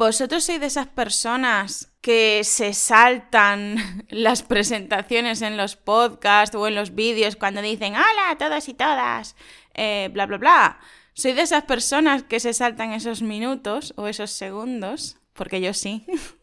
¿Vosotros sois de esas personas que se saltan las presentaciones en los podcasts o en los vídeos cuando dicen hola a todos y todas, eh, bla, bla, bla? ¿Soy de esas personas que se saltan esos minutos o esos segundos? Porque yo sí.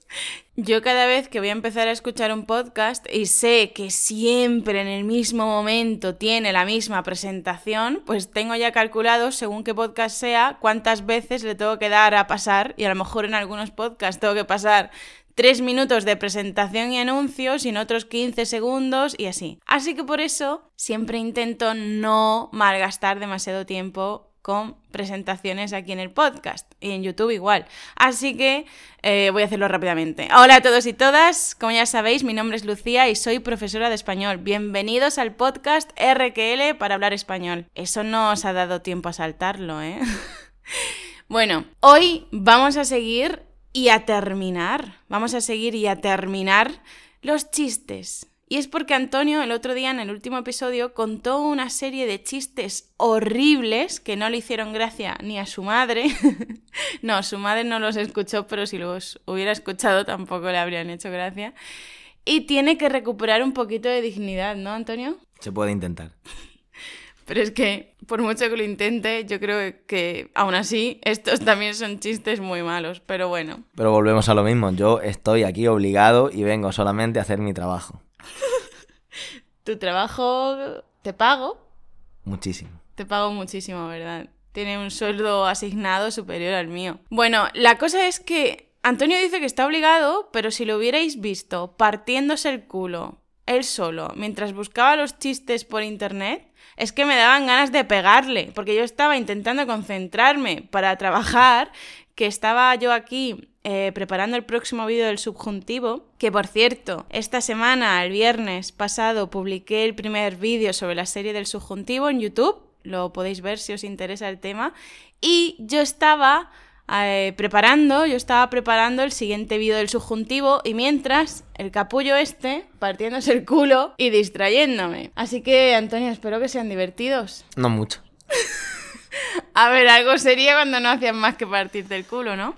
Yo cada vez que voy a empezar a escuchar un podcast y sé que siempre en el mismo momento tiene la misma presentación, pues tengo ya calculado, según qué podcast sea, cuántas veces le tengo que dar a pasar y a lo mejor en algunos podcasts tengo que pasar tres minutos de presentación y anuncios y en otros 15 segundos y así. Así que por eso siempre intento no malgastar demasiado tiempo con presentaciones aquí en el podcast y en YouTube igual. Así que eh, voy a hacerlo rápidamente. Hola a todos y todas, como ya sabéis, mi nombre es Lucía y soy profesora de español. Bienvenidos al podcast RQL para hablar español. Eso no os ha dado tiempo a saltarlo, ¿eh? bueno, hoy vamos a seguir y a terminar, vamos a seguir y a terminar los chistes y es porque Antonio el otro día en el último episodio contó una serie de chistes horribles que no le hicieron gracia ni a su madre. no, su madre no los escuchó, pero si los hubiera escuchado tampoco le habrían hecho gracia. Y tiene que recuperar un poquito de dignidad, ¿no, Antonio? Se puede intentar. Pero es que, por mucho que lo intente, yo creo que aún así estos también son chistes muy malos, pero bueno. Pero volvemos a lo mismo, yo estoy aquí obligado y vengo solamente a hacer mi trabajo. tu trabajo te pago. Muchísimo. Te pago muchísimo, ¿verdad? Tiene un sueldo asignado superior al mío. Bueno, la cosa es que Antonio dice que está obligado, pero si lo hubierais visto partiéndose el culo él solo mientras buscaba los chistes por internet, es que me daban ganas de pegarle, porque yo estaba intentando concentrarme para trabajar, que estaba yo aquí eh, preparando el próximo vídeo del subjuntivo, que por cierto, esta semana, el viernes pasado, publiqué el primer vídeo sobre la serie del subjuntivo en YouTube, lo podéis ver si os interesa el tema, y yo estaba eh, preparando, yo estaba preparando el siguiente vídeo del subjuntivo y mientras el capullo este partiéndose el culo y distrayéndome. Así que, Antonio, espero que sean divertidos. No mucho. A ver, algo sería cuando no hacían más que partirte el culo, ¿no?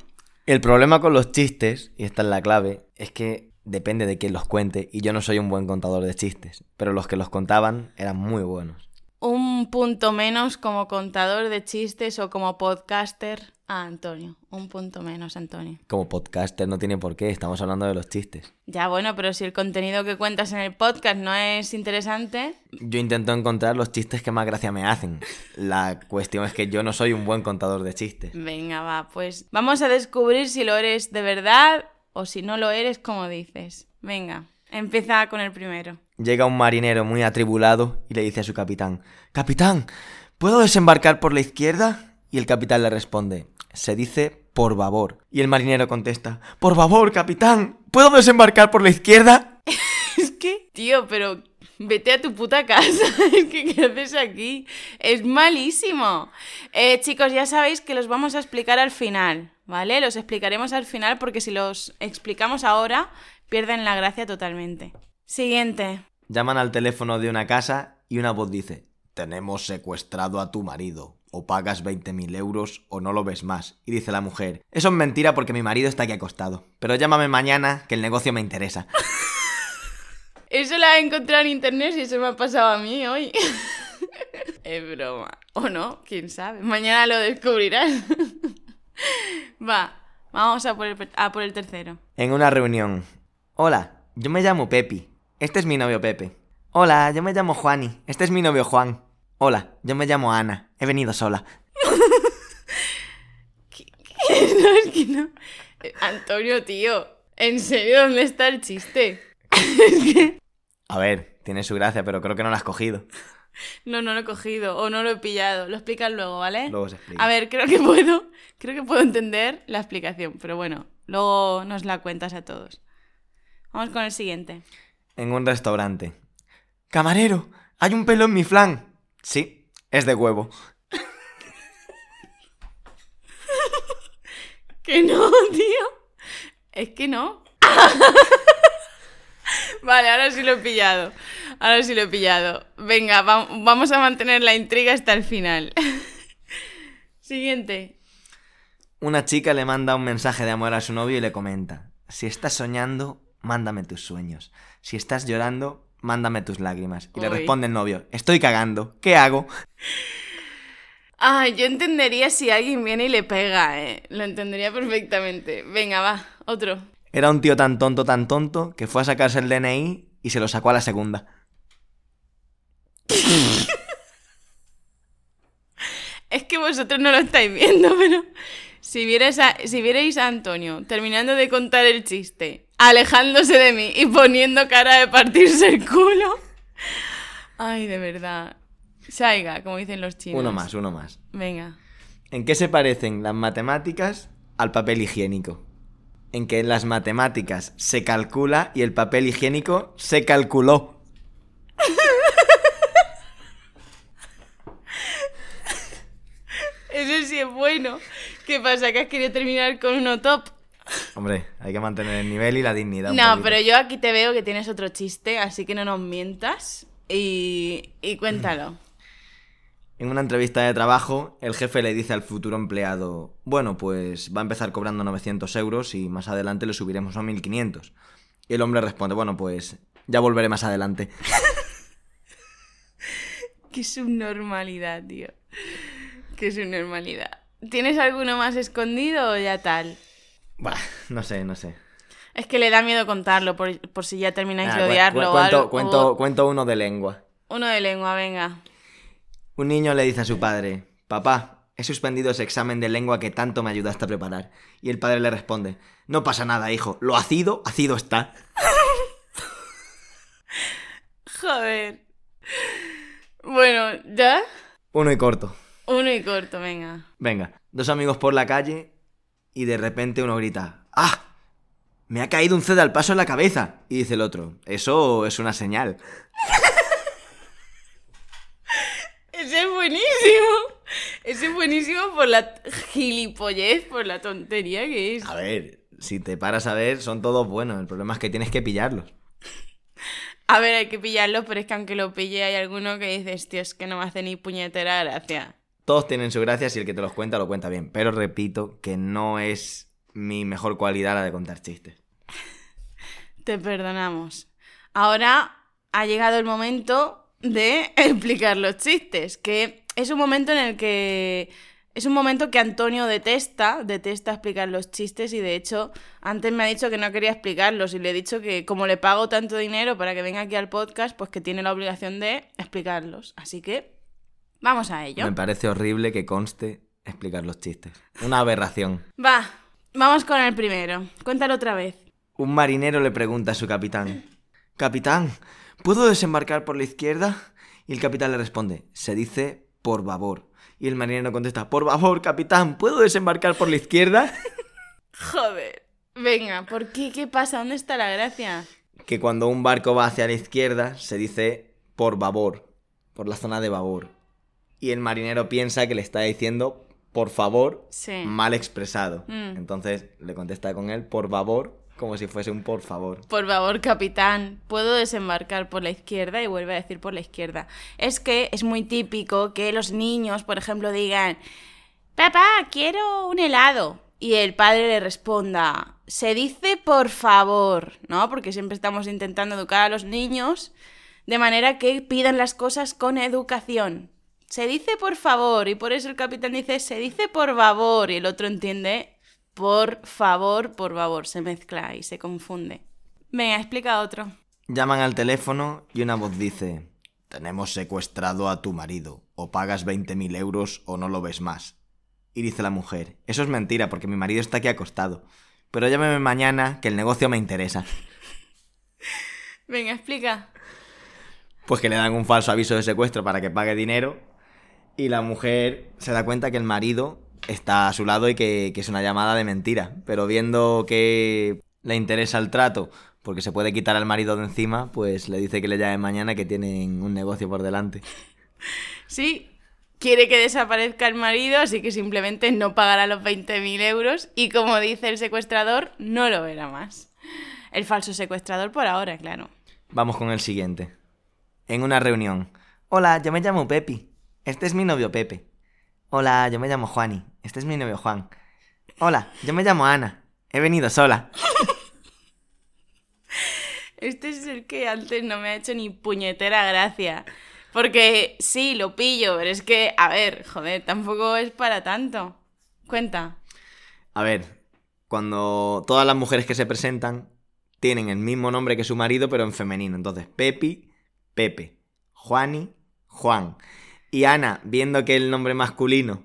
El problema con los chistes, y esta es la clave, es que depende de quién los cuente, y yo no soy un buen contador de chistes, pero los que los contaban eran muy buenos. Un punto menos como contador de chistes o como podcaster a Antonio. Un punto menos, Antonio. Como podcaster no tiene por qué, estamos hablando de los chistes. Ya, bueno, pero si el contenido que cuentas en el podcast no es interesante. Yo intento encontrar los chistes que más gracia me hacen. La cuestión es que yo no soy un buen contador de chistes. Venga, va, pues vamos a descubrir si lo eres de verdad o si no lo eres como dices. Venga, empieza con el primero. Llega un marinero muy atribulado y le dice a su capitán: Capitán, ¿puedo desembarcar por la izquierda? Y el capitán le responde: se dice por favor. Y el marinero contesta, por favor, capitán, ¿puedo desembarcar por la izquierda? es que, tío, pero vete a tu puta casa. ¿Qué, ¿Qué, haces aquí? Es malísimo. Eh, chicos, ya sabéis que los vamos a explicar al final, ¿vale? Los explicaremos al final porque si los explicamos ahora, pierden la gracia totalmente. Siguiente. Llaman al teléfono de una casa y una voz dice, tenemos secuestrado a tu marido o pagas 20.000 euros o no lo ves más. Y dice la mujer, eso es mentira porque mi marido está aquí acostado. Pero llámame mañana que el negocio me interesa. Eso la he encontrado en internet y eso me ha pasado a mí hoy. es broma. O no, quién sabe. Mañana lo descubrirás. Va, vamos a por, el, a por el tercero. En una reunión. Hola, yo me llamo Pepi. Este es mi novio Pepe. Hola, yo me llamo Juani. Este es mi novio Juan. Hola, yo me llamo Ana. He venido sola. ¿Qué, qué? No, es que no. Antonio, tío. ¿En serio dónde está el chiste? A ver, tiene su gracia, pero creo que no lo has cogido. No, no lo he cogido o no lo he pillado. Lo explicas luego, ¿vale? Luego se explica. A ver, creo que puedo, creo que puedo entender la explicación, pero bueno, luego nos la cuentas a todos. Vamos con el siguiente. En un restaurante. Camarero, hay un pelo en mi flan. Sí, es de huevo. que no, tío. Es que no. vale, ahora sí lo he pillado. Ahora sí lo he pillado. Venga, va vamos a mantener la intriga hasta el final. Siguiente. Una chica le manda un mensaje de amor a su novio y le comenta, si estás soñando, mándame tus sueños. Si estás llorando, mándame tus lágrimas. Y le responde el novio, estoy cagando, ¿qué hago? Ay, yo entendería si alguien viene y le pega, ¿eh? Lo entendería perfectamente. Venga, va, otro. Era un tío tan tonto, tan tonto, que fue a sacarse el DNI y se lo sacó a la segunda. Es que vosotros no lo estáis viendo, pero si vierais a, si vierais a Antonio terminando de contar el chiste, alejándose de mí y poniendo cara de partirse el culo. Ay, de verdad. Saiga, como dicen los chinos. Uno más, uno más. Venga. ¿En qué se parecen las matemáticas al papel higiénico? En que en las matemáticas se calcula y el papel higiénico se calculó. Eso sí es bueno. ¿Qué pasa? ¿Que has querido terminar con uno top? Hombre, hay que mantener el nivel y la dignidad. No, pero yo aquí te veo que tienes otro chiste, así que no nos mientas. Y, y cuéntalo. En una entrevista de trabajo, el jefe le dice al futuro empleado, bueno, pues va a empezar cobrando 900 euros y más adelante le subiremos a 1500. Y el hombre responde, bueno, pues ya volveré más adelante. Qué subnormalidad, tío. Qué subnormalidad. ¿Tienes alguno más escondido o ya tal? Bah, no sé, no sé. Es que le da miedo contarlo por, por si ya termináis Ah, de odiarlo cu- o cuento, algo. cuento- o- cuento uno de lengua. Uno de lengua, venga. Un niño le dice a su padre, papá, he suspendido ese examen de lengua que tanto me ayudaste a preparar. Y el padre le responde, no pasa nada, hijo, lo hacido, hacido está. Joder. Bueno, ¿ya? Uno y corto. Uno y corto, venga. Venga, dos amigos por la calle y de repente uno grita, ¡ah! Me ha caído un ced al paso en la cabeza. Y dice el otro, eso es una señal. Ese es buenísimo. Ese es buenísimo por la gilipollez, por la tontería que es. A ver, si te paras a ver, son todos buenos. El problema es que tienes que pillarlos. A ver, hay que pillarlo, pero es que aunque lo pille hay alguno que dices, tío, es que no me hace ni puñetera gracia. Todos tienen su gracia si el que te los cuenta lo cuenta bien. Pero repito que no es mi mejor cualidad la de contar chistes. Te perdonamos. Ahora ha llegado el momento de explicar los chistes, que es un momento en el que es un momento que Antonio detesta, detesta explicar los chistes y de hecho antes me ha dicho que no quería explicarlos y le he dicho que como le pago tanto dinero para que venga aquí al podcast, pues que tiene la obligación de explicarlos. Así que vamos a ello. Me parece horrible que conste explicar los chistes. Una aberración. Va, vamos con el primero. Cuéntalo otra vez. Un marinero le pregunta a su capitán, Capitán, ¿puedo desembarcar por la izquierda? Y el capitán le responde, se dice por babor. Y el marinero contesta, por favor, capitán, ¿puedo desembarcar por la izquierda? Joder. Venga, ¿por qué? ¿Qué pasa? ¿Dónde está la gracia? que cuando un barco va hacia la izquierda se dice por babor, por la zona de babor. Y el marinero piensa que le está diciendo por favor Sí. mal expresado. Mm. Entonces le contesta con él por babor como si fuese un por favor. Por favor, capitán, ¿puedo desembarcar por la izquierda? Y vuelve a decir por la izquierda. Es que es muy típico que los niños, por ejemplo, digan, papá, quiero un helado. Y el padre le responda, se dice por favor, ¿no? Porque siempre estamos intentando educar a los niños de manera que pidan las cosas con educación. Se dice por favor, y por eso el capitán dice, se dice por favor, y el otro entiende, por favor, por favor, se mezcla y se confunde. Venga, explica otro. Llaman al teléfono y una voz dice, tenemos secuestrado a tu marido, o pagas 20.000 euros o no lo ves más. Y dice la mujer, eso es mentira porque mi marido está aquí acostado, pero llámeme mañana que el negocio me interesa. Venga, explica. Pues que le dan un falso aviso de secuestro para que pague dinero y la mujer se da cuenta que el marido está a su lado y que, que es una llamada de mentira, pero viendo que le interesa el trato porque se puede quitar al marido de encima, pues le dice que le llame mañana que tienen un negocio por delante. Sí, quiere que desaparezca el marido, así que simplemente no pagará los 20.000 euros y como dice el secuestrador, no lo verá más. El falso secuestrador por ahora, claro. Vamos con el siguiente. En una reunión. Hola, yo me llamo Pepi. Este es mi novio Pepe. Hola, yo me llamo Juani. Este es mi novio Juan. Hola, yo me llamo Ana. He venido sola. Este es el que antes no me ha hecho ni puñetera gracia. Porque sí, lo pillo, pero es que, a ver, joder, tampoco es para tanto. Cuenta. A ver, cuando todas las mujeres que se presentan tienen el mismo nombre que su marido, pero en femenino. Entonces, Pepi, Pepe. Juani, Juan. Y Ana, viendo que el nombre masculino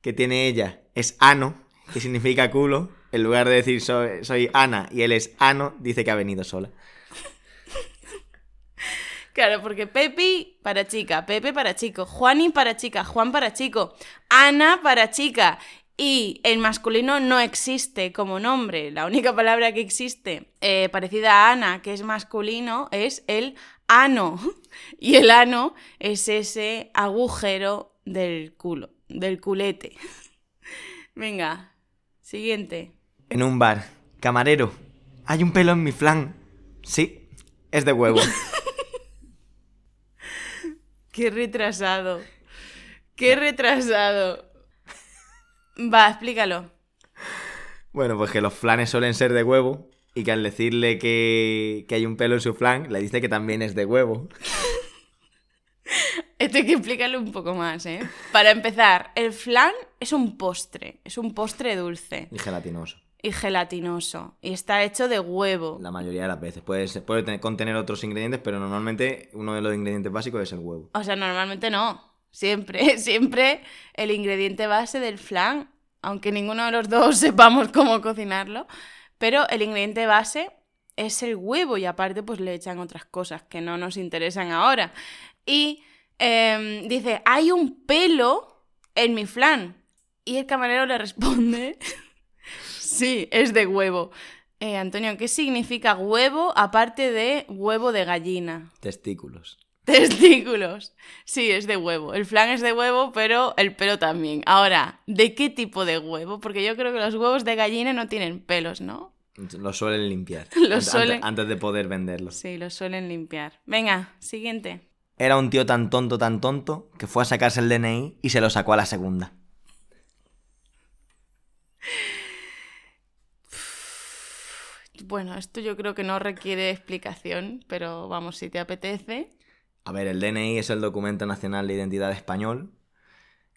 que tiene ella es Ano, que significa culo, en lugar de decir soy, Ana y él es Ano, dice que ha venido sola. Claro, porque Pepi para chica, Pepe para chico, Juani para chica, Juan para chico, Ana para chica. Y el masculino no existe como nombre. La única palabra que existe eh, parecida a Ana, que es masculino, es el ano. Y el ano es ese agujero del culo, del culete. Venga, siguiente. En un bar, camarero, hay un pelo en mi flan. Sí, es de huevo. Qué retrasado. Qué retrasado. Va, explícalo. Bueno, pues que los flanes suelen ser de huevo y que al decirle que, que hay un pelo en su flan, le dice que también es de huevo. Esto hay que explicarlo un poco más, ¿eh? Para empezar, el flan es un postre, es un postre dulce Y gelatinoso. y gelatinoso y está hecho de huevo. La mayoría de las veces. Puede, puede tener- contener otros ingredientes, pero normalmente uno de los ingredientes básicos es el huevo. O sea, normalmente no. Siempre, siempre el ingrediente base del flan, aunque ninguno de los dos sepamos cómo cocinarlo, pero el ingrediente base es el huevo y aparte pues le echan otras cosas que no nos interesan ahora. Y em, dice, hay un pelo en mi flan. Y el camarero le responde, sí, es de huevo. Eh, Antonio, ¿qué significa huevo aparte de huevo de gallina? Testículos. Testículos. Sí, es de huevo. El flan es de huevo, pero el pelo también. Ahora, ¿de qué tipo de huevo? Porque yo creo que los huevos de gallina no tienen pelos, ¿no? Lo suelen limpiar. Lo antes- suelen- Antes de poder venderlos. Sí, los suelen limpiar. Venga, siguiente. Era un tío tan tonto, tan tonto, que fue a sacarse el DNI y se lo sacó a la segunda. Bueno, esto yo creo que no requiere explicación, pero vamos, si te apetece. A ver, el DNI es el documento nacional de identidad español.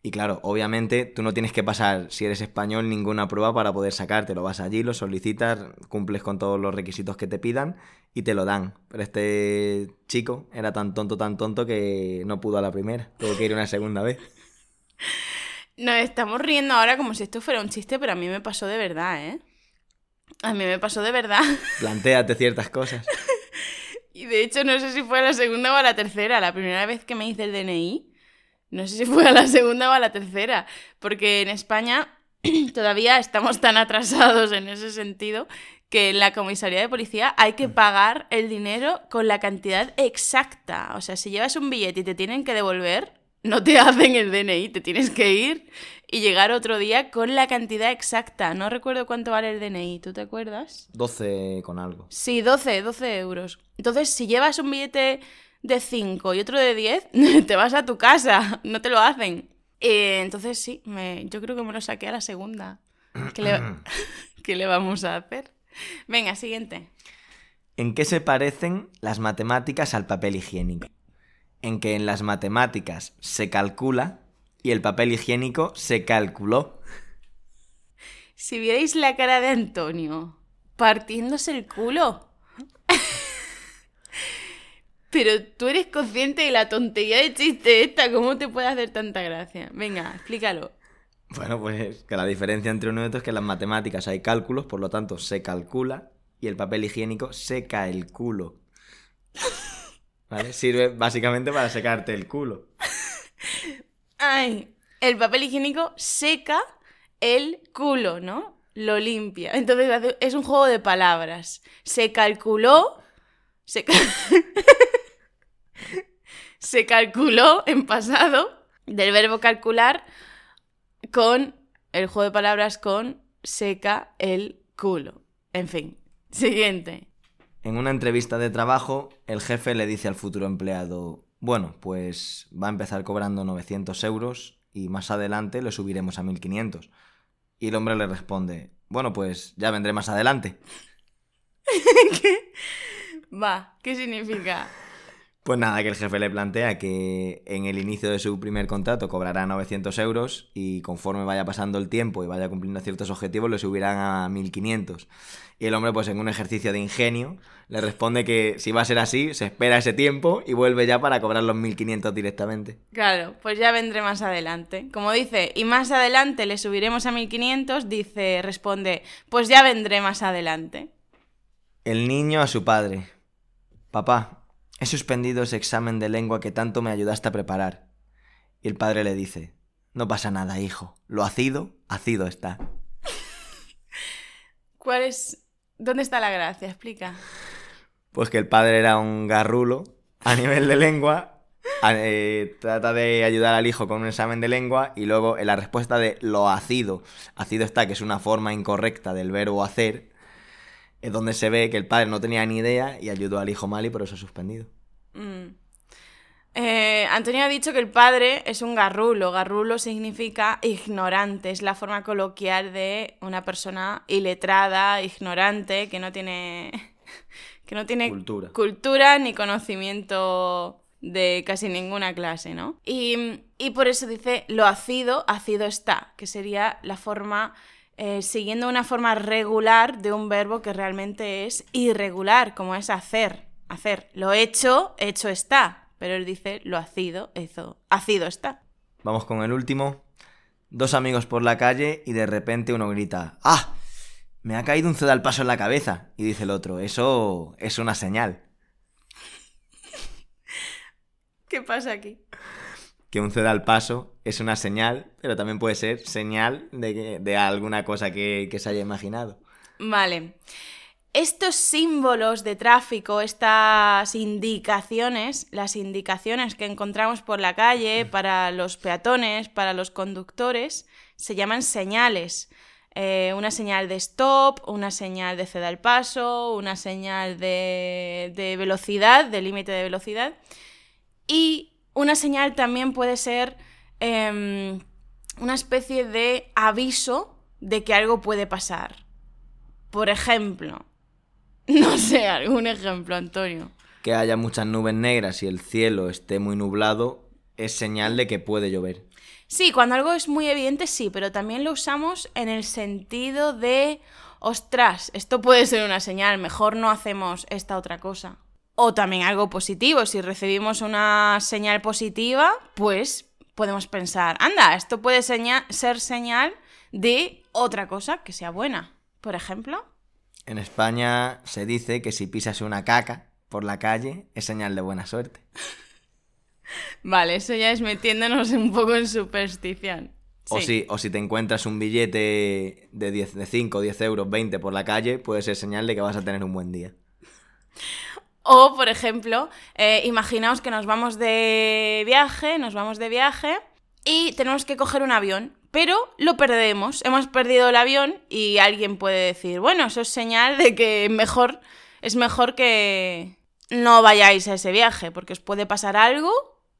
Y claro, obviamente tú no tienes que pasar, si eres español, ninguna prueba para poder sacártelo. Vas allí, lo solicitas, cumples con todos los requisitos que te pidan y te lo dan. Pero este chico era tan tonto, tan tonto que no pudo a la primera. Tuvo que ir una segunda vez. Nos estamos riendo ahora como si esto fuera un chiste, pero a mí me pasó de verdad, ¿eh? A mí me pasó de verdad. Plantéate ciertas cosas. Y de hecho, no sé si fue a la segunda o a la tercera. La primera vez que me hice el DNI, no sé si fue a la segunda o a la tercera. Porque en España todavía estamos tan atrasados en ese sentido que en la comisaría de policía hay que pagar el dinero con la cantidad exacta. O sea, si llevas un billete y te tienen que devolver, no te hacen el DNI, te tienes que ir y llegar otro día con la cantidad exacta. No recuerdo cuánto vale el DNI, ¿tú te acuerdas? 12 con algo. Sí, 12, 12 euros. Entonces, si llevas un billete de 5 y otro de 10, te vas a tu casa, no te lo hacen. Eh, entonces, sí, me, yo creo que me lo saqué a la segunda. ¿Qué le, ¿Qué le vamos a hacer? Venga, siguiente. ¿En qué se parecen las matemáticas al papel higiénico? En que en las matemáticas se calcula y el papel higiénico se calculó. Si vierais la cara de Antonio partiéndose el culo. Pero tú eres consciente de la tontería de chiste esta, ¿cómo te puede hacer tanta gracia? Venga, explícalo. Bueno, pues que la diferencia entre uno y otro es que en las matemáticas hay cálculos, por lo tanto se calcula y el papel higiénico seca el culo. Sirve básicamente para secarte el culo. Ay, el papel higiénico seca el culo, ¿no? Lo limpia. Entonces es un juego de palabras. Se calculó. Se, se calculó en pasado del verbo calcular con el juego de palabras con seca el culo. En fin. Siguiente. En una entrevista de trabajo, el jefe le dice al futuro empleado, bueno, pues va a empezar cobrando 900 euros y más adelante lo subiremos a 1500. Y el hombre le responde, bueno, pues ya vendré más adelante. ¿Qué? Va, ¿qué significa? Pues nada, que el jefe le plantea que en el inicio de su primer contrato cobrará 900 euros y conforme vaya pasando el tiempo y vaya cumpliendo ciertos objetivos le subirán a 1500. Y el hombre, pues en un ejercicio de ingenio, le responde que si va a ser así, se espera ese tiempo y vuelve ya para cobrar los 1500 directamente. Claro, pues ya vendré más adelante. Como dice, y más adelante le subiremos a 1500, dice, responde, pues ya vendré más adelante. El niño a su padre. Papá, He suspendido ese examen de lengua que tanto me ayudaste a preparar. Y el padre le dice, no pasa nada, hijo. Lo hacido, hacido está. ¿Cuál es... ¿Dónde está la gracia? Explica. Pues que el padre era un garrulo a nivel de lengua. Eh, trata de ayudar al hijo con un examen de lengua y luego en la respuesta de lo hacido, hacido está, que es una forma incorrecta del verbo hacer, es donde se ve que el padre no tenía ni idea y ayudó al hijo mal y por eso ha suspendido. Mm. Eh, Antonio ha dicho que el padre es un garrulo. Garrulo significa ignorante, es la forma coloquial de una persona iletrada, ignorante, que no tiene, que no tiene cultura. cultura ni conocimiento de casi ninguna clase, ¿no? Y, y por eso dice lo hacido, hacido está, que sería la forma eh, siguiendo una forma regular de un verbo que realmente es irregular, como es hacer. Hacer. Lo hecho, hecho está. Pero él dice lo hacido, eso. Hacido está. Vamos con el último. Dos amigos por la calle y de repente uno grita ¡Ah! Me ha caído un al paso en la cabeza. Y dice el otro, eso es una señal. ¿Qué pasa aquí? Que un ceda al paso es una señal, pero también puede ser señal de, de alguna cosa que, que se haya imaginado. Vale. Estos símbolos de tráfico, estas indicaciones, las indicaciones que encontramos por la calle para los peatones, para los conductores, se llaman señales. Eh, una señal de stop, una señal de ceda al paso, una señal de, de velocidad, de límite de velocidad. Y una señal también puede ser em, una especie de aviso de que algo puede pasar. Por ejemplo, no sé, algún ejemplo, Antonio. Que haya muchas nubes negras y el cielo esté muy nublado es señal de que puede llover. Sí, cuando algo es muy evidente, sí, pero también lo usamos en el sentido de, ostras, esto puede ser una señal, mejor no hacemos esta otra cosa. O también algo positivo, si recibimos una señal positiva, pues podemos pensar, anda, esto puede ser señal de otra cosa que sea buena. Por ejemplo. En España se dice que si pisas una caca por la calle es señal de buena suerte. vale, eso ya es metiéndonos un poco en superstición. O, si, o si te encuentras un billete de, 10, de 5, 10 euros, 20 por la calle, puede ser señal de que vas a tener un buen día. O, por ejemplo, eh, imaginaos que nos vamos de viaje, nos vamos de viaje y tenemos que coger un avión, pero lo perdemos. Hemos perdido el avión y alguien puede decir, bueno, eso es señal de que mejor, es mejor que no vayáis a ese viaje, porque os puede pasar algo,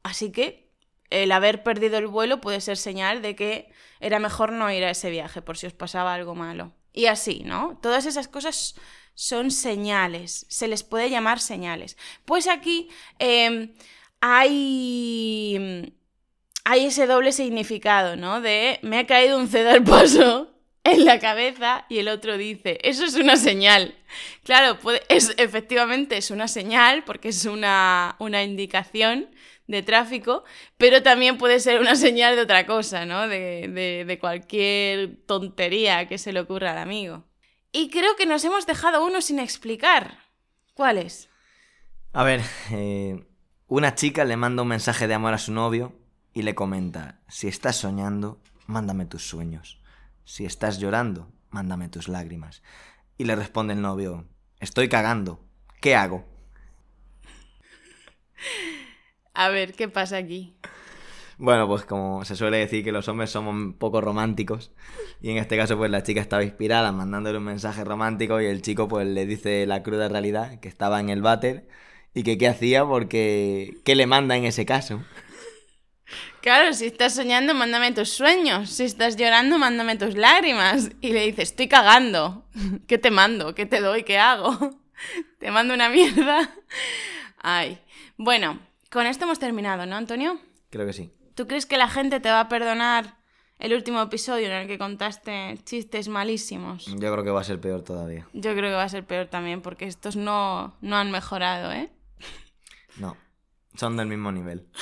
así que el haber perdido el vuelo puede ser señal de que era mejor no ir a ese viaje por si os pasaba algo malo. Y así, ¿no? Todas esas cosas son señales, se les puede llamar señales. Pues aquí em, hay, hay ese doble significado, ¿no? De me ha caído un cedo al paso en la cabeza y el otro dice, eso es una señal. Claro, es, efectivamente es una señal porque es una, una indicación de tráfico, pero también puede ser una señal de otra cosa, ¿no? De, de, cualquier tontería que se le ocurra al amigo. Y creo que nos hemos dejado uno sin explicar. ¿Cuál es? A ver, eh, una chica le manda un mensaje de amor a su novio y le comenta, si estás soñando, mándame tus sueños. Si estás llorando, mándame tus lágrimas. Y le responde el novio, estoy cagando. ¿Qué hago? A ver, ¿qué pasa aquí? Bueno, pues como se suele decir que los hombres somos un poco románticos y en este caso pues la chica estaba inspirada mandándole un mensaje romántico y el chico pues le dice la cruda realidad que estaba en el váter y que qué hacía porque qué le manda en ese caso. Claro, si estás soñando, mándame tus sueños. Si estás llorando, mándame tus lágrimas. Y le dices, estoy cagando. ¿Qué te mando? ¿Qué te doy? ¿Qué hago? ¿Te mando una mierda? Ay. Bueno, con esto hemos terminado, ¿no, Antonio? Creo que sí. ¿Tú crees que la gente te va a perdonar el último episodio en el que contaste chistes malísimos? Yo creo que va a ser peor todavía. Yo creo que va a ser peor también, porque estos no, no han mejorado, ¿eh? No, son del mismo nivel.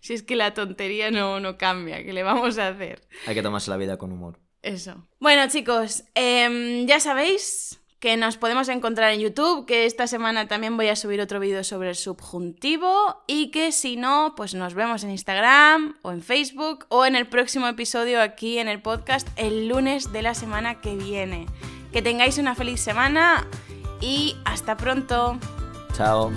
Si es que la tontería no, no cambia, ¿qué le vamos a hacer? Hay que tomarse la vida con humor. Eso. Bueno, chicos, em, ya sabéis que nos podemos encontrar en YouTube, que esta semana también voy a subir otro vídeo sobre el subjuntivo y que si no, pues nos vemos en Instagram o en Facebook o en el próximo episodio aquí en el podcast el lunes de la semana que viene. Que tengáis una feliz semana y hasta pronto. Chao.